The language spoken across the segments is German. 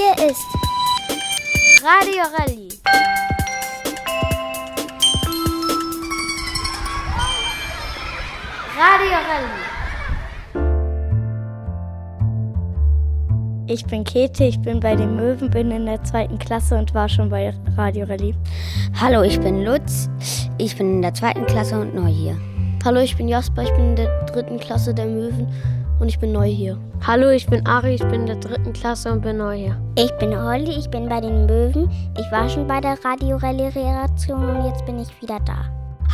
Hier ist Radio Rallye. Radio Rallye. Ich bin Käthe, ich bin bei den Möwen, bin in der zweiten Klasse und war schon bei Radio Rallye. Hallo, ich bin Lutz, ich bin in der zweiten Klasse und neu hier. Hallo, ich bin Jasper, ich bin in der dritten Klasse der Möwen und ich bin neu hier. Hallo, ich bin Ari, ich bin in der dritten Klasse und bin neu hier. Ich bin Holly, ich bin bei den Möwen. Ich war schon bei der Radio Rallye Redaktion und jetzt bin ich wieder da.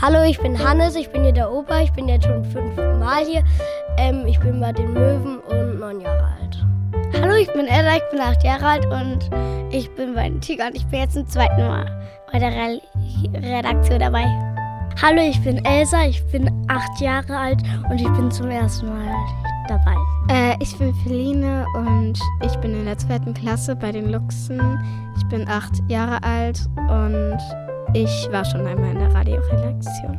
Hallo, ich bin Hannes, ich bin hier der Opa, ich bin jetzt schon fünfmal hier. Ähm, ich bin bei den Möwen und neun Jahre alt. Hallo, ich bin Ella, ich bin acht Jahre alt und ich bin bei den Tigern. Ich bin jetzt zum zweiten Mal bei der Re Redaktion dabei. Hallo, ich bin Elsa, ich bin acht Jahre alt und ich bin zum ersten Mal dabei. Äh, ich bin Feline und ich bin in der zweiten Klasse bei den Luchsen. Ich bin acht Jahre alt und ich war schon einmal in der Radioredaktion.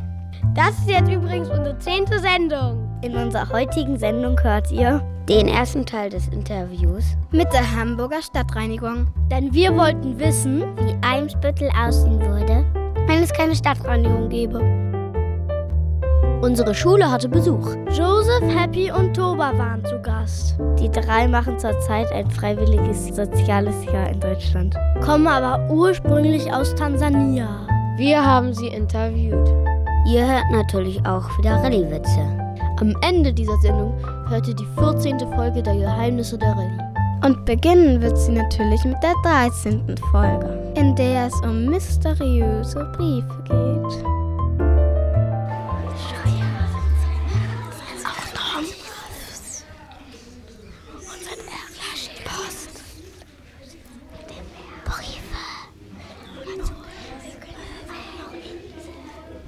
Das ist jetzt übrigens unsere zehnte Sendung. In unserer heutigen Sendung hört ihr den ersten Teil des Interviews mit der Hamburger Stadtreinigung. Denn wir wollten wissen, wie Eimsbüttel aussehen würde, wenn es keine Stadtreinigung gäbe. Unsere Schule hatte Besuch. Joseph, Happy und Toba waren zu Gast. Die drei machen zurzeit ein freiwilliges soziales Jahr in Deutschland. Kommen aber ursprünglich aus Tansania. Wir haben sie interviewt. Ihr hört natürlich auch wieder Rallye-Witze. Am Ende dieser Sendung hört ihr die 14. Folge der Geheimnisse der Rallye. Und beginnen wird sie natürlich mit der 13. Folge, in der es um mysteriöse Briefe geht.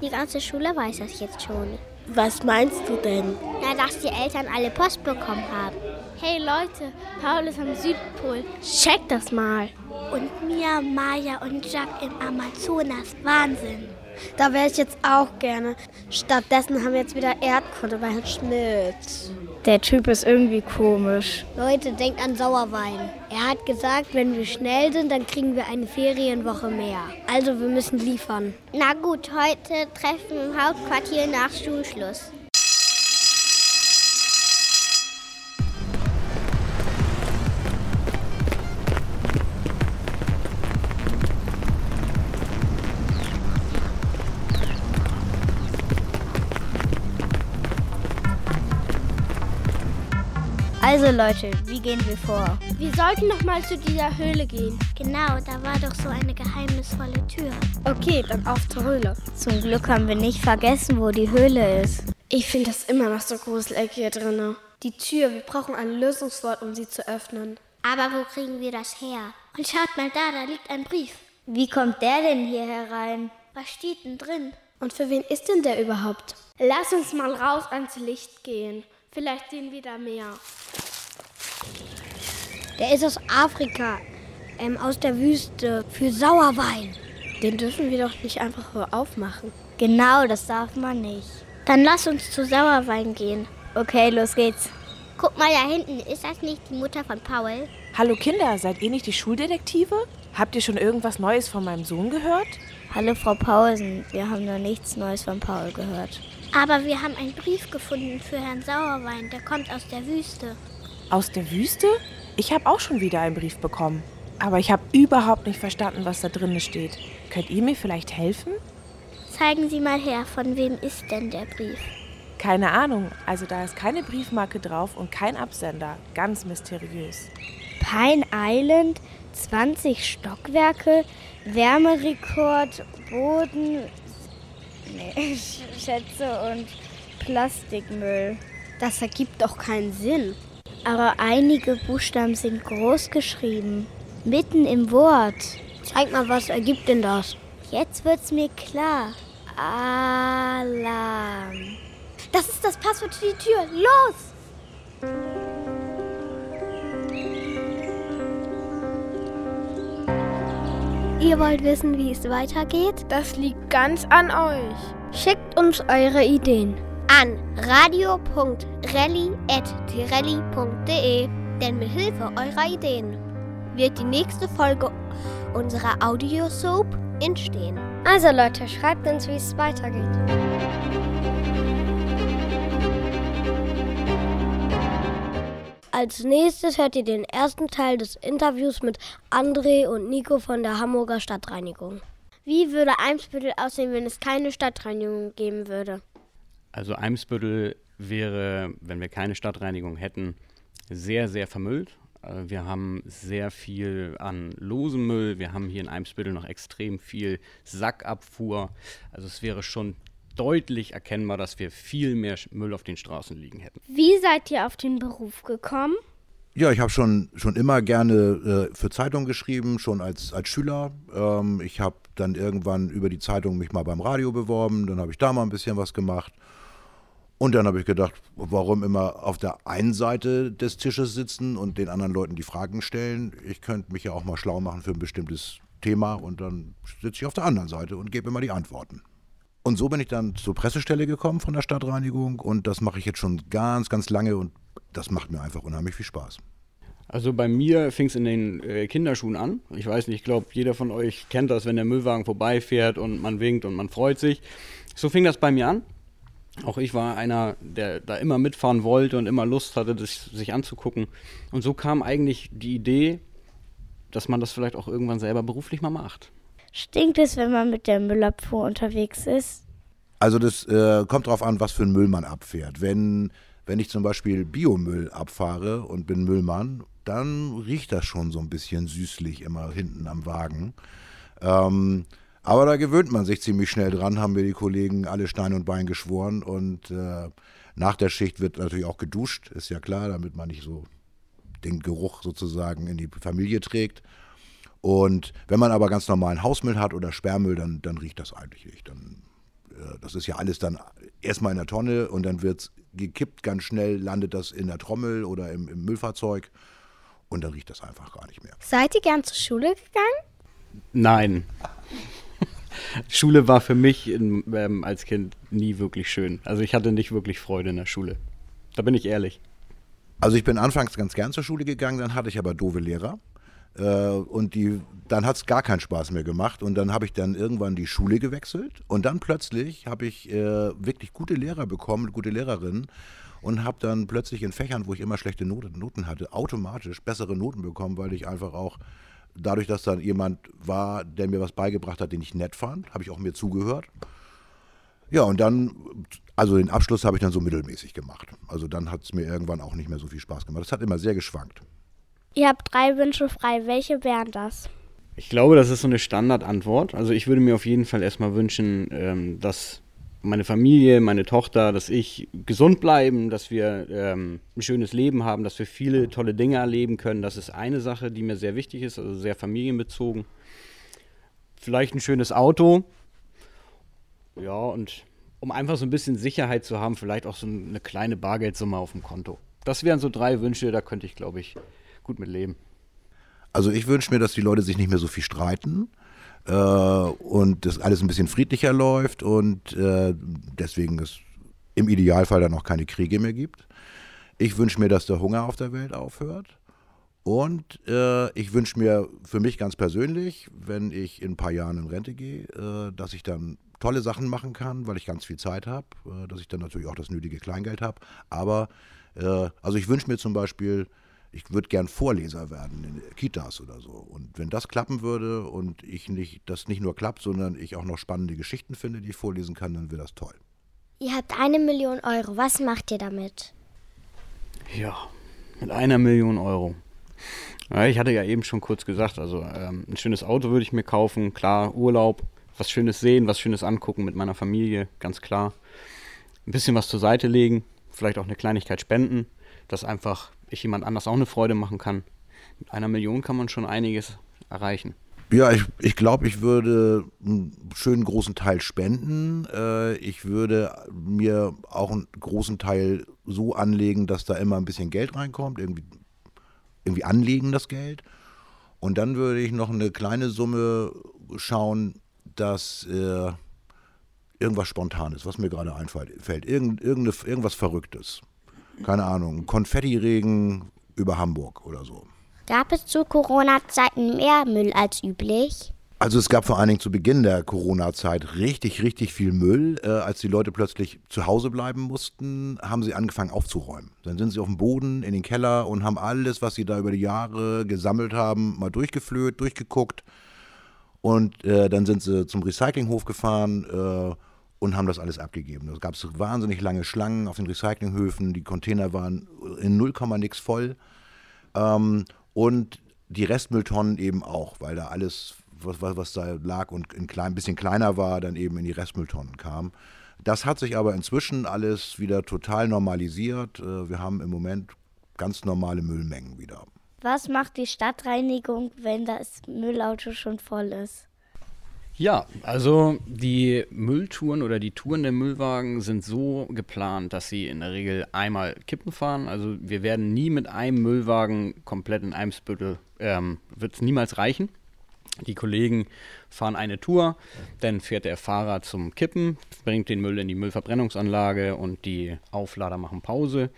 Die ganze Schule weiß das jetzt schon. Was meinst du denn? Na, dass die Eltern alle Post bekommen haben. Hey Leute, Paul ist am Südpol. Check das mal. Und Mia, Maya und Jack im Amazonas. Wahnsinn. Da wäre ich jetzt auch gerne. Stattdessen haben wir jetzt wieder Erdkunde bei Herrn Schmidt. Der Typ ist irgendwie komisch. Leute, denkt an Sauerwein. Er hat gesagt, wenn wir schnell sind, dann kriegen wir eine Ferienwoche mehr. Also wir müssen liefern. Na gut, heute treffen wir im Hauptquartier nach Schulschluss. Also Leute, wie gehen wir vor? Wir sollten noch mal zu dieser Höhle gehen. Genau, da war doch so eine geheimnisvolle Tür. Okay, dann auf zur Höhle. Zum Glück haben wir nicht vergessen, wo die Höhle ist. Ich finde das immer noch so gruselig hier drinnen. Die Tür, wir brauchen ein Lösungswort, um sie zu öffnen. Aber wo kriegen wir das her? Und schaut mal da, da liegt ein Brief. Wie kommt der denn hier herein? Was steht denn drin? Und für wen ist denn der überhaupt? Lass uns mal raus ans Licht gehen. Vielleicht sehen wir da mehr. Der ist aus Afrika, ähm, aus der Wüste, für Sauerwein. Den dürfen wir doch nicht einfach so aufmachen. Genau, das darf man nicht. Dann lass uns zu Sauerwein gehen. Okay, los geht's. Guck mal da hinten, ist das nicht die Mutter von Paul? Hallo Kinder, seid ihr nicht die Schuldetektive? Habt ihr schon irgendwas Neues von meinem Sohn gehört? Hallo Frau Paulsen, wir haben noch nichts Neues von Paul gehört. Aber wir haben einen Brief gefunden für Herrn Sauerwein, der kommt aus der Wüste. Aus der Wüste? Ich habe auch schon wieder einen Brief bekommen. Aber ich habe überhaupt nicht verstanden, was da drin steht. Könnt ihr mir vielleicht helfen? Zeigen Sie mal her, von wem ist denn der Brief? Keine Ahnung. Also da ist keine Briefmarke drauf und kein Absender. Ganz mysteriös. Pine Island, 20 Stockwerke, Wärmerekord, Boden, nee, Schätze und Plastikmüll. Das ergibt doch keinen Sinn. Aber einige Buchstaben sind groß geschrieben. Mitten im Wort. Zeig mal, was ergibt denn das? Jetzt wird's mir klar. Alarm. Das ist das Passwort für die Tür. Los! Ihr wollt wissen, wie es weitergeht? Das liegt ganz an euch. Schickt uns eure Ideen an radio.rally.tirelli.de, denn mit Hilfe eurer Ideen wird die nächste Folge unserer Audio-Soap entstehen. Also Leute, schreibt uns, wie es weitergeht. Als nächstes hört ihr den ersten Teil des Interviews mit André und Nico von der Hamburger Stadtreinigung. Wie würde Eimsbüttel aussehen, wenn es keine Stadtreinigung geben würde? Also Eimsbüttel wäre, wenn wir keine Stadtreinigung hätten, sehr, sehr vermüllt. Äh, wir haben sehr viel an losem Müll. Wir haben hier in Eimsbüttel noch extrem viel Sackabfuhr. Also es wäre schon deutlich erkennbar, dass wir viel mehr Müll auf den Straßen liegen hätten. Wie seid ihr auf den Beruf gekommen? Ja, ich habe schon, schon immer gerne äh, für Zeitungen geschrieben, schon als, als Schüler. Ähm, ich habe dann irgendwann über die Zeitung mich mal beim Radio beworben, dann habe ich da mal ein bisschen was gemacht. Und dann habe ich gedacht, warum immer auf der einen Seite des Tisches sitzen und den anderen Leuten die Fragen stellen? Ich könnte mich ja auch mal schlau machen für ein bestimmtes Thema und dann sitze ich auf der anderen Seite und gebe immer die Antworten. Und so bin ich dann zur Pressestelle gekommen von der Stadtreinigung und das mache ich jetzt schon ganz, ganz lange und das macht mir einfach unheimlich viel Spaß. Also bei mir fing es in den äh, Kinderschuhen an. Ich weiß nicht, ich glaube, jeder von euch kennt das, wenn der Müllwagen vorbeifährt und man winkt und man freut sich. So fing das bei mir an. Auch ich war einer, der da immer mitfahren wollte und immer Lust hatte, das sich anzugucken. Und so kam eigentlich die Idee, dass man das vielleicht auch irgendwann selber beruflich mal macht. Stinkt es, wenn man mit der Müllabfuhr unterwegs ist? Also das äh, kommt darauf an, was für einen Müll man abfährt. Wenn, wenn ich zum Beispiel Biomüll abfahre und bin Müllmann, dann riecht das schon so ein bisschen süßlich immer hinten am Wagen. Ähm, aber da gewöhnt man sich ziemlich schnell dran, haben wir die Kollegen alle Stein und Bein geschworen. Und äh, nach der Schicht wird natürlich auch geduscht, ist ja klar, damit man nicht so den Geruch sozusagen in die Familie trägt. Und wenn man aber ganz normalen Hausmüll hat oder Sperrmüll, dann, dann riecht das eigentlich nicht. Dann, äh, das ist ja alles dann erstmal in der Tonne und dann wird es gekippt, ganz schnell landet das in der Trommel oder im, im Müllfahrzeug und dann riecht das einfach gar nicht mehr. Seid ihr gern zur Schule gegangen? Nein. Schule war für mich in, ähm, als Kind nie wirklich schön. Also ich hatte nicht wirklich Freude in der Schule. Da bin ich ehrlich. Also ich bin anfangs ganz gern zur Schule gegangen, dann hatte ich aber doofe Lehrer. Äh, und die, dann hat es gar keinen Spaß mehr gemacht. Und dann habe ich dann irgendwann die Schule gewechselt. Und dann plötzlich habe ich äh, wirklich gute Lehrer bekommen, gute Lehrerinnen. Und habe dann plötzlich in Fächern, wo ich immer schlechte Noten, hatte, automatisch bessere Noten bekommen, weil ich einfach auch dadurch, dass dann jemand war, der mir was beigebracht hat, den ich nett fand, habe ich auch mir zugehört. Ja, und dann, also den Abschluss habe ich dann so mittelmäßig gemacht. Also dann hat es mir irgendwann auch nicht mehr so viel Spaß gemacht. Es hat immer sehr geschwankt. Ihr habt drei Wünsche frei. Welche wären das? Ich glaube, das ist so eine Standardantwort. Also ich würde mir auf jeden Fall erstmal wünschen, ähm, dass meine Familie, meine Tochter, dass ich gesund bleiben, dass wir ähm, ein schönes Leben haben, dass wir viele tolle Dinge erleben können. Das ist eine Sache, die mir sehr wichtig ist, also sehr familienbezogen. Vielleicht ein schönes Auto. Ja, und um einfach so ein bisschen Sicherheit zu haben, vielleicht auch so eine kleine Bargeldsumme auf dem Konto. Das wären so drei Wünsche, da könnte ich, glaube ich, gut mit leben. Also ich wünsche mir, dass die Leute sich nicht mehr so viel streiten äh, und das alles ein bisschen friedlicher läuft und äh, deswegen es im Idealfall dann auch keine Kriege mehr gibt. Ich wünsche mir, dass der Hunger auf der Welt aufhört. Und äh, ich wünsche mir für mich ganz persönlich, wenn ich in ein paar Jahren in Rente gehe, äh, dass ich dann tolle Sachen machen kann, weil ich ganz viel Zeit habe, äh, dass ich dann natürlich auch das nötige Kleingeld habe. Aber äh, also ich wünsche mir zum Beispiel, ich würde gern Vorleser werden in Kitas oder so. Und wenn das klappen würde und ich nicht, das nicht nur klappt, sondern ich auch noch spannende Geschichten finde, die ich vorlesen kann, dann wäre das toll. Ihr habt eine Million Euro. Was macht ihr damit? Ja, mit einer Million Euro. Ja, ich hatte ja eben schon kurz gesagt, also ähm, ein schönes Auto würde ich mir kaufen, klar, Urlaub, was Schönes sehen, was Schönes angucken mit meiner Familie, ganz klar. Ein bisschen was zur Seite legen, vielleicht auch eine Kleinigkeit spenden, dass einfach ich jemand anders auch eine Freude machen kann. Mit einer Million kann man schon einiges erreichen. Ja, ich, ich glaube, ich würde einen schönen großen Teil spenden. Äh, ich würde mir auch einen großen Teil so anlegen, dass da immer ein bisschen Geld reinkommt, irgendwie, irgendwie anlegen das Geld. Und dann würde ich noch eine kleine Summe schauen, dass äh, irgendwas Spontanes, was mir gerade einfällt, irgend, irgendwas Verrücktes keine Ahnung, Konfettiregen über Hamburg oder so. Gab es zu Corona-Zeiten mehr Müll als üblich? Also es gab vor allen Dingen zu Beginn der Corona-Zeit richtig, richtig viel Müll. Äh, als die Leute plötzlich zu Hause bleiben mussten, haben sie angefangen aufzuräumen. Dann sind sie auf dem Boden, in den Keller und haben alles, was sie da über die Jahre gesammelt haben, mal durchgeflöht, durchgeguckt. Und äh, dann sind sie zum Recyclinghof gefahren äh, und haben das alles abgegeben. Da gab es wahnsinnig lange Schlangen auf den Recyclinghöfen. Die Container waren in 0, nix voll. Ähm, und die Restmülltonnen eben auch, weil da alles was, was, was da lag und ein klein, bisschen kleiner war, dann eben in die Restmülltonnen kam. Das hat sich aber inzwischen alles wieder total normalisiert. Äh, wir haben im Moment ganz normale Müllmengen wieder. Was macht die Stadtreinigung, wenn das Müllauto schon voll ist? Ja, also die Mülltouren oder die Touren der Müllwagen sind so geplant, dass sie in der Regel einmal Kippen fahren. Also wir werden nie mit einem Müllwagen komplett in Eimsbüttel, ähm, wird es niemals reichen. Die Kollegen fahren eine Tour, dann fährt der Fahrer zum Kippen, bringt den Müll in die Müllverbrennungsanlage und die Auflader machen Pause.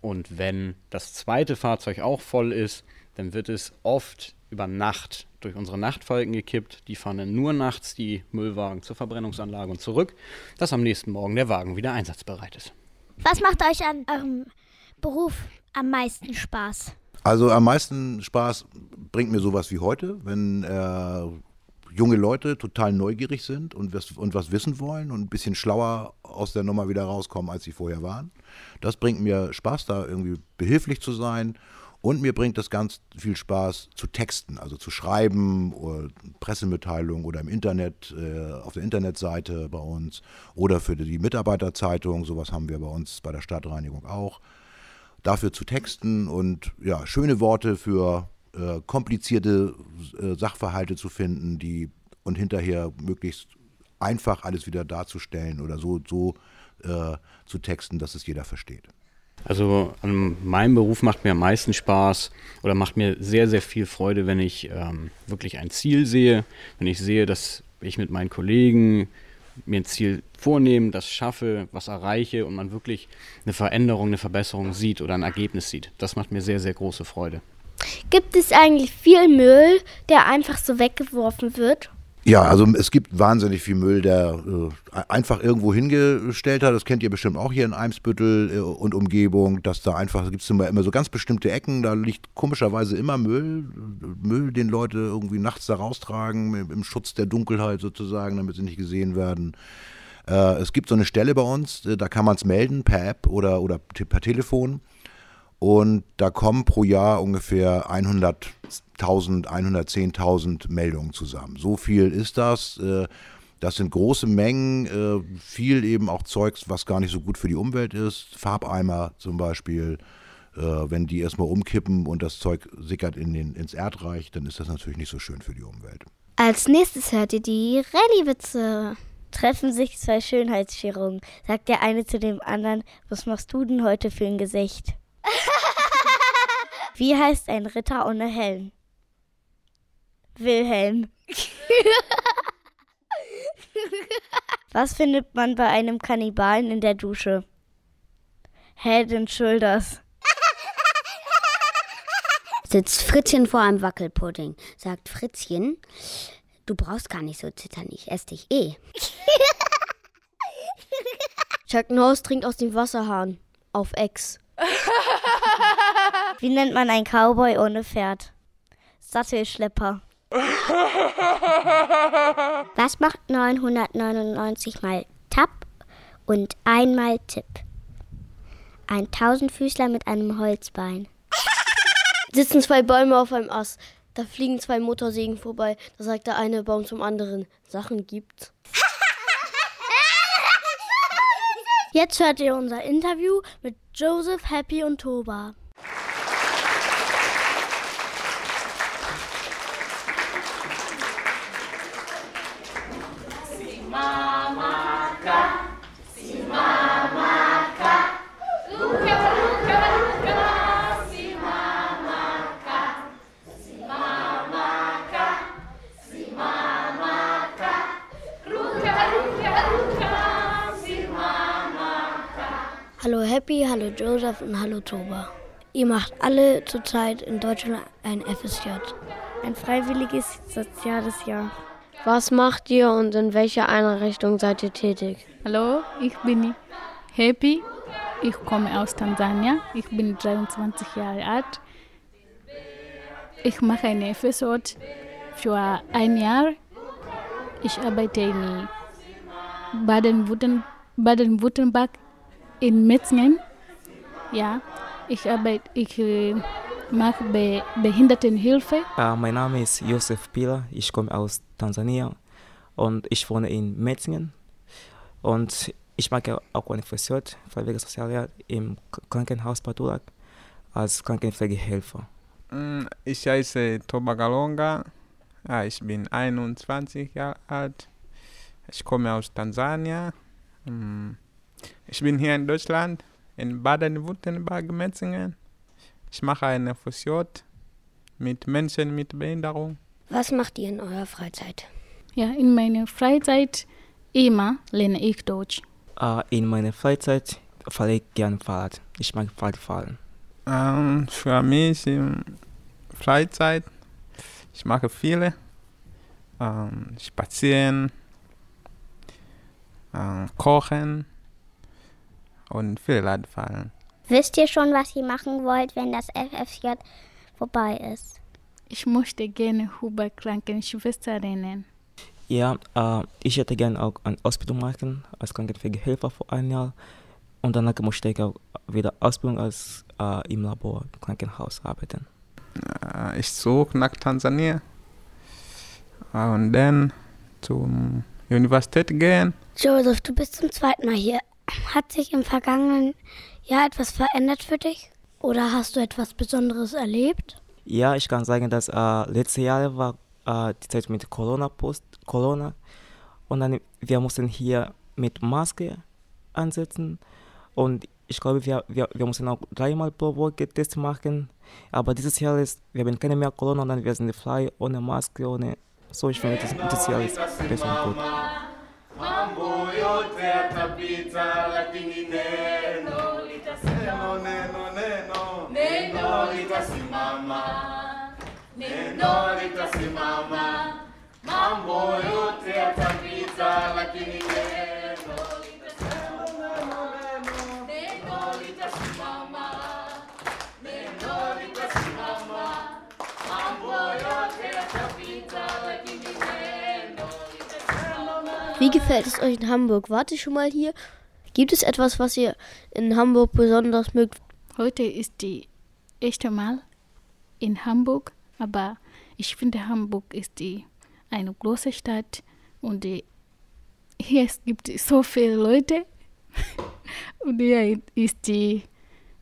Und wenn das zweite Fahrzeug auch voll ist, dann wird es oft über Nacht durch unsere Nachtfolgen gekippt. Die fahren dann nur nachts die Müllwagen zur Verbrennungsanlage und zurück, dass am nächsten Morgen der Wagen wieder einsatzbereit ist. Was macht euch an eurem Beruf am meisten Spaß? Also am meisten Spaß bringt mir sowas wie heute, wenn äh, junge Leute total neugierig sind und was, und was wissen wollen und ein bisschen schlauer aus der Nummer wieder rauskommen, als sie vorher waren. Das bringt mir Spaß, da irgendwie behilflich zu sein. Und mir bringt es ganz viel Spaß zu texten, also zu schreiben oder Pressemitteilungen oder im Internet, äh, auf der Internetseite bei uns oder für die Mitarbeiterzeitung. Sowas haben wir bei uns bei der Stadtreinigung auch dafür zu texten und ja, schöne Worte für äh, komplizierte äh, Sachverhalte zu finden, die und hinterher möglichst einfach alles wieder darzustellen oder so, so äh, zu texten, dass es jeder versteht. Also an meinem Beruf macht mir am meisten Spaß oder macht mir sehr, sehr viel Freude, wenn ich ähm, wirklich ein Ziel sehe, wenn ich sehe, dass ich mit meinen Kollegen mir ein Ziel vornehmen, das schaffe, was erreiche und man wirklich eine Veränderung, eine Verbesserung sieht oder ein Ergebnis sieht. Das macht mir sehr, sehr große Freude. Gibt es eigentlich viel Müll, der einfach so weggeworfen wird? Ja, also es gibt wahnsinnig viel Müll, der äh, einfach irgendwo hingestellt hat. Das kennt ihr bestimmt auch hier in Eimsbüttel äh, und Umgebung, dass da einfach, gibt es immer, immer so ganz bestimmte Ecken, da liegt komischerweise immer Müll. Müll, den Leute irgendwie nachts da raustragen, im, im Schutz der Dunkelheit sozusagen, damit sie nicht gesehen werden. Äh, es gibt so eine Stelle bei uns, äh, da kann man es melden per App oder, oder per Telefon. Und da kommen pro Jahr ungefähr 100.000, 110.000 Meldungen zusammen. So viel ist das. Äh, das sind große Mengen, äh, viel eben auch Zeugs, was gar nicht so gut für die Umwelt ist. Farbeimer zum Beispiel, äh, wenn die erstmal umkippen und das Zeug sickert in den, ins Erdreich, dann ist das natürlich nicht so schön für die Umwelt. Als nächstes hört ihr die Rallye-Witze. Treffen sich zwei Schönheitschirurgen, sagt der eine zu dem anderen, was machst du denn heute für ein Gesicht? Wie heißt ein Ritter ohne Helm? Wilhelm. Was findet man bei einem Kannibalen in der Dusche? Head and Shoulders. Sitzt Fritzchen vor einem Wackelpudding. Sagt Fritzchen, du brauchst gar nicht so zittern, ich esse dich eh. Chuck Norris trinkt aus dem Wasserhahn. Auf Ex. Wie nennt man einen Cowboy ohne Pferd? Sattelschlepper. Was macht 999 mal Tap und einmal Tipp? Ein Tausendfüßler mit einem Holzbein. Sitzen zwei Bäume auf einem Ast. Da fliegen zwei Motorsägen vorbei. Da sagt der eine Baum zum anderen: Sachen gibt's. Jetzt hört ihr unser Interview mit Joseph, Happy und Toba. Happy, hallo Joseph und hallo Toba. Ihr macht alle zurzeit in Deutschland ein FSJ? Ein freiwilliges soziales Jahr. Was macht ihr und in welcher Einrichtung seid ihr tätig? Hallo, ich bin Happy. Ich komme aus Tansania. Ich bin 23 Jahre alt. Ich mache eine FSJ für ein Jahr. Ich arbeite in Baden-Württemberg in Metzingen. Ja, ich arbeite, ich äh, mache Be Behindertenhilfe. Uh, mein Name ist Josef Pila, ich komme aus Tansania und ich wohne in Metzingen. Und ich mache auch eine Friseur, freiwilliges Sozialjahr im Krankenhaus Patulak als Krankenpflegehelfer. Mm, ich heiße Toba Galonga, ich bin 21 Jahre alt. Ich komme aus Tansania. Ich bin hier in Deutschland, in Baden-Württemberg, Metzingen. Ich mache eine Fusion mit Menschen mit Behinderung. Was macht ihr in eurer Freizeit? Ja, in meiner Freizeit immer lerne ich Deutsch. Uh, in meiner Freizeit fahre ich gerne Fahrrad. Ich mag Fahrradfahren. Um, ähm, für mich in Freizeit, ich mache viele. Um, ähm, spazieren, um, kochen und viel Radfahren. Wisst ihr schon, was ihr machen wollt, wenn das FFJ vorbei ist? Ich möchte gerne Huber Krankenschwester rennen. Ja, äh, ich hätte gerne auch eine Ausbildung machen als Krankenpflegehelfer vor einem Jahr. Und danach möchte ich auch wieder Ausbildung als äh, im Labor, im Krankenhaus arbeiten. Äh, ich suche nach Tansania und dann zur Universität gehen. Joseph, du bist zum zweiten Mal hier. Hat sich im vergangenen Jahr etwas verändert für dich? Oder hast du etwas Besonderes erlebt? Ja, ich kann sagen, dass äh, letztes Jahr war äh, die Zeit mit Corona, Post Corona. Und dann, wir mussten hier mit Maske ansetzen. Und ich glaube, wir, wir, wir müssen auch dreimal pro Woche Test machen. Aber dieses Jahr ist, wir haben keine mehr Corona, dann wir sind frei, ohne Maske, ohne. So, ich finde, dieses Jahr ist besser und gut. Mambo yote yatapita, lakini neno litasema, neno, neno, neno. Litasimama, neno litasimama. Mambo yote yatapita, lakini neno Wie gefällt es euch in Hamburg? Wart ihr schon mal hier? Gibt es etwas, was ihr in Hamburg besonders mögt? Heute ist die erste Mal in Hamburg, aber ich finde Hamburg ist die eine große Stadt und die, hier es gibt so viele Leute und hier ist die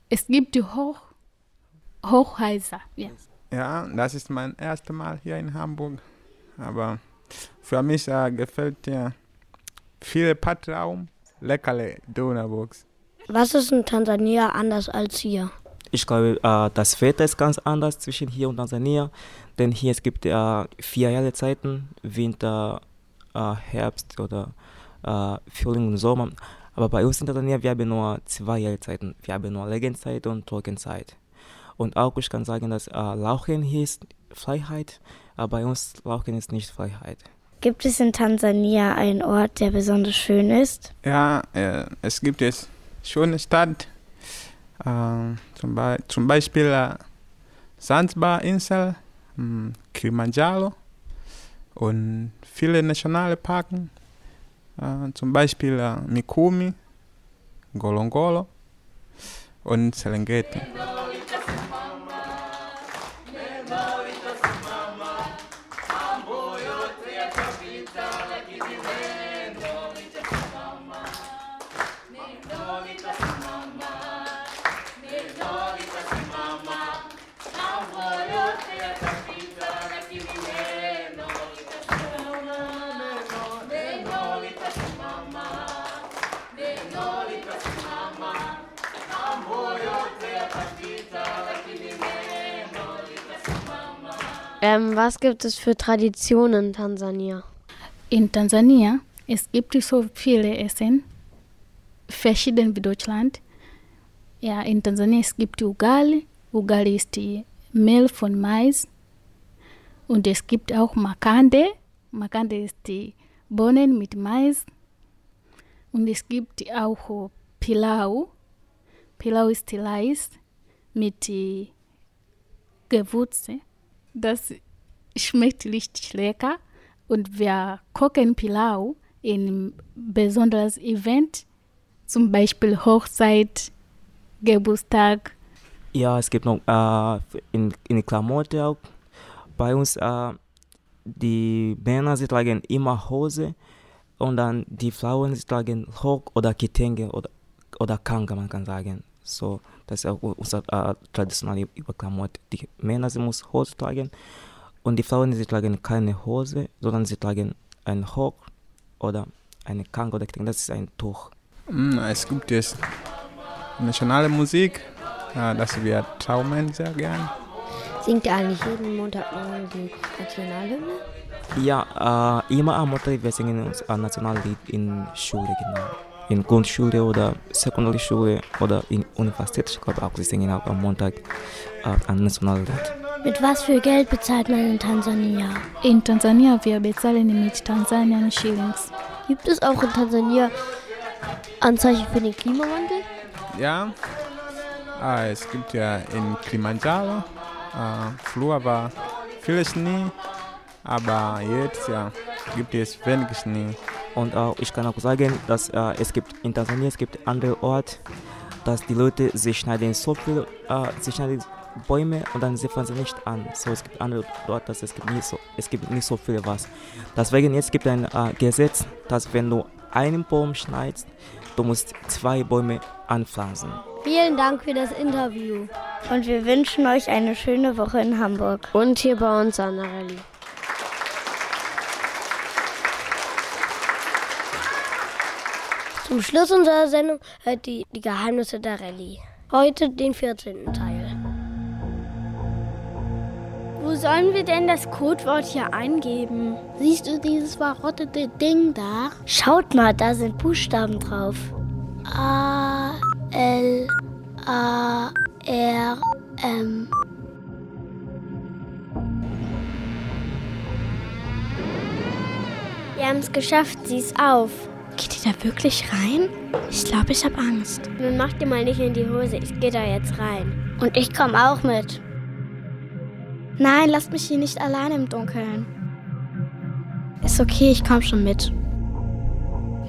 es gibt die Hoch, Hochhäuser. Ja. ja, das ist mein erstes Mal hier in Hamburg, aber für mich äh, gefällt mir viel Parkraum, leckere Donaubox. Was ist in Tansania anders als hier? Ich glaube, äh, das Wetter ist ganz anders zwischen hier und Tansania, denn hier es gibt äh, vier Jahreszeiten, Winter, äh, Herbst oder Frühling und Sommer. Aber bei uns in Tansania, wir haben nur zwei Jahreszeiten. Wir haben nur Regenzeit und Trockenzeit. Und auch ich kann sagen, dass Lauchen hier ist Freiheit, aber bei uns Lauchen ist nicht Freiheit. Gibt es in Tansania einen Ort, der besonders schön ist? Ja, äh, es gibt es schöne Stadt, äh, zum, Be zum, Beispiel äh, Zanzibar-Insel, hm, Kilimanjaro und viele nationale Parken, äh, zum Beispiel äh, Mikumi, Golongolo und Serengeti. Ähm, was gibt es für Traditionen in Tansania? In Tansania es gibt so viele Essen, verschieden wie Deutschland. Ja, in Tansania es gibt Ugali. Ugali ist die Mehl von Mais. Und es gibt auch Makande. Makande ist die Bohnen mit Mais. Und es gibt auch Pilau. Pilau ist Reis mit Gewürze. Das schmeckt richtig lecker. Und wir kochen Pilau in besonderes Event, zum Beispiel Hochzeit, Geburtstag. Ja, es gibt noch äh, in, in Klamotten auch. Bei uns, äh, die Männer, sie tragen immer Hose und dann die Frauen, sie tragen Rock oder Kitenge oder, oder Kanga, man kann sagen. So, das ist auch unser äh, traditionelle Klamotte. Die Männer, sie müssen Hose tragen und die Frauen, sie tragen keine Hose, sondern sie tragen ein Rock oder eine Kitenge, das ist ein Tuch. Mm, es gibt jetzt nationale Musik, das wir traumen sehr gern. Singt ihr eigentlich jeden Montag die Nationalhymne? Ja, äh, immer am Montag wir singen uns ein Nationallied in Schule, genau. In Grundschule oder Sekundarschule oder in Universität, ich glaube auch, sie singen auch am Montag äh, ein Nationallied. Mit was für Geld bezahlt man in Tansania? In Tansania, wir bezahlen mit Tansanian Shillings. Gibt es auch in Tansania Anzeichen für den Klimawandel? Ja, ah, es gibt ja in Kilimanjaro, äh, früher war viel Schnee, aber jetzt ja, gibt es wenig Schnee. Und äh, ich kann auch sagen, dass äh, es gibt in Tansania es gibt andere Orte, dass die Leute sie schneiden so viel, äh, sie schneiden Bäume und dann sie fangen sie nicht an. So es gibt andere dort, dass es gibt nicht so, es gibt nicht so viel was. Deswegen jetzt gibt ein äh, Gesetz, dass wenn du einen Baum schneidest, du musst zwei Bäume anpflanzen. Vielen Dank für das Interview. Und wir wünschen euch eine schöne Woche in Hamburg. Und hier bei uns an der Rallye. Zum Schluss unserer Sendung hört die, die Geheimnisse der Rallye. Heute den 14. Teil. Wo sollen wir denn das Codewort hier eingeben? Siehst du dieses verrottete Ding da? Schaut mal, da sind Buchstaben drauf. A, L, A, R, M. Wir haben es geschafft, sie ist auf. Geht ihr da wirklich rein? Ich glaube, ich habe Angst. Nun mach dir mal nicht in die Hose, ich gehe da jetzt rein. Und ich komme auch mit. Nein, lasst mich hier nicht allein im Dunkeln. Ist okay, ich komme schon mit.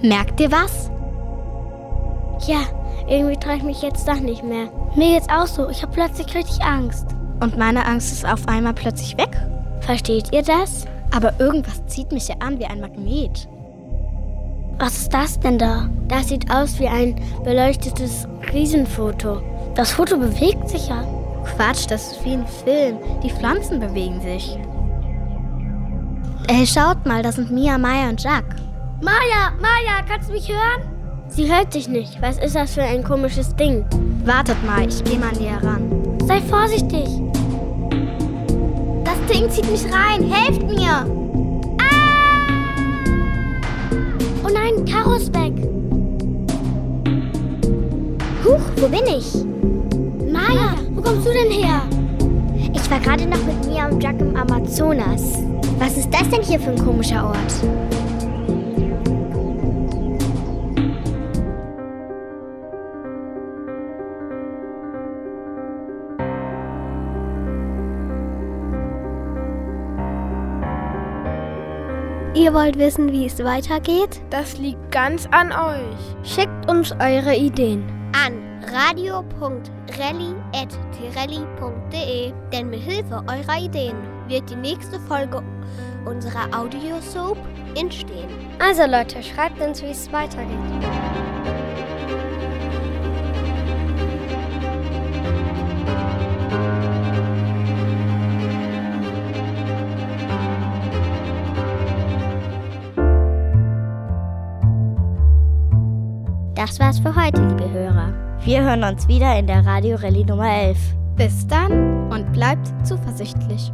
Merkt ihr was? Ja, irgendwie traue ich mich jetzt doch nicht mehr. Mir geht's auch so. Ich habe plötzlich richtig Angst. Und meine Angst ist auf einmal plötzlich weg. Versteht ihr das? Aber irgendwas zieht mich hier an wie ein Magnet. Was ist das denn da? Das sieht aus wie ein beleuchtetes Riesenfoto. Das Foto bewegt sich ja. Quatsch, das ist wie ein Film. Die Pflanzen bewegen sich. Ey, schaut mal, das sind Mia, Maya und Jack. Maya, Maya, kannst du mich hören? Sie hört sich nicht. Was ist das für ein komisches Ding? Wartet mal, ich gehe mal näher ran. Sei vorsichtig. Das Ding zieht mich rein. Helft mir! Oh nein, Caro ist weg. Huch, wo bin ich? Maya, wo kommst du denn her? Ich war gerade noch mit Mia und Jack im Amazonas. Was ist das denn hier für ein komischer Ort? Ihr wollt wissen, wie es weitergeht? Das liegt ganz an euch. Schickt uns eure Ideen an radio.rally.tirelli.de. Denn mit Hilfe eurer Ideen wird die nächste Folge unserer Audiosoap entstehen. Also Leute, schreibt uns, wie es weitergeht. War's für heute, liebe Hörer. Wir hören uns wieder in der Radio Rallye Nummer 11. Bis dann und bleibt zuversichtlich.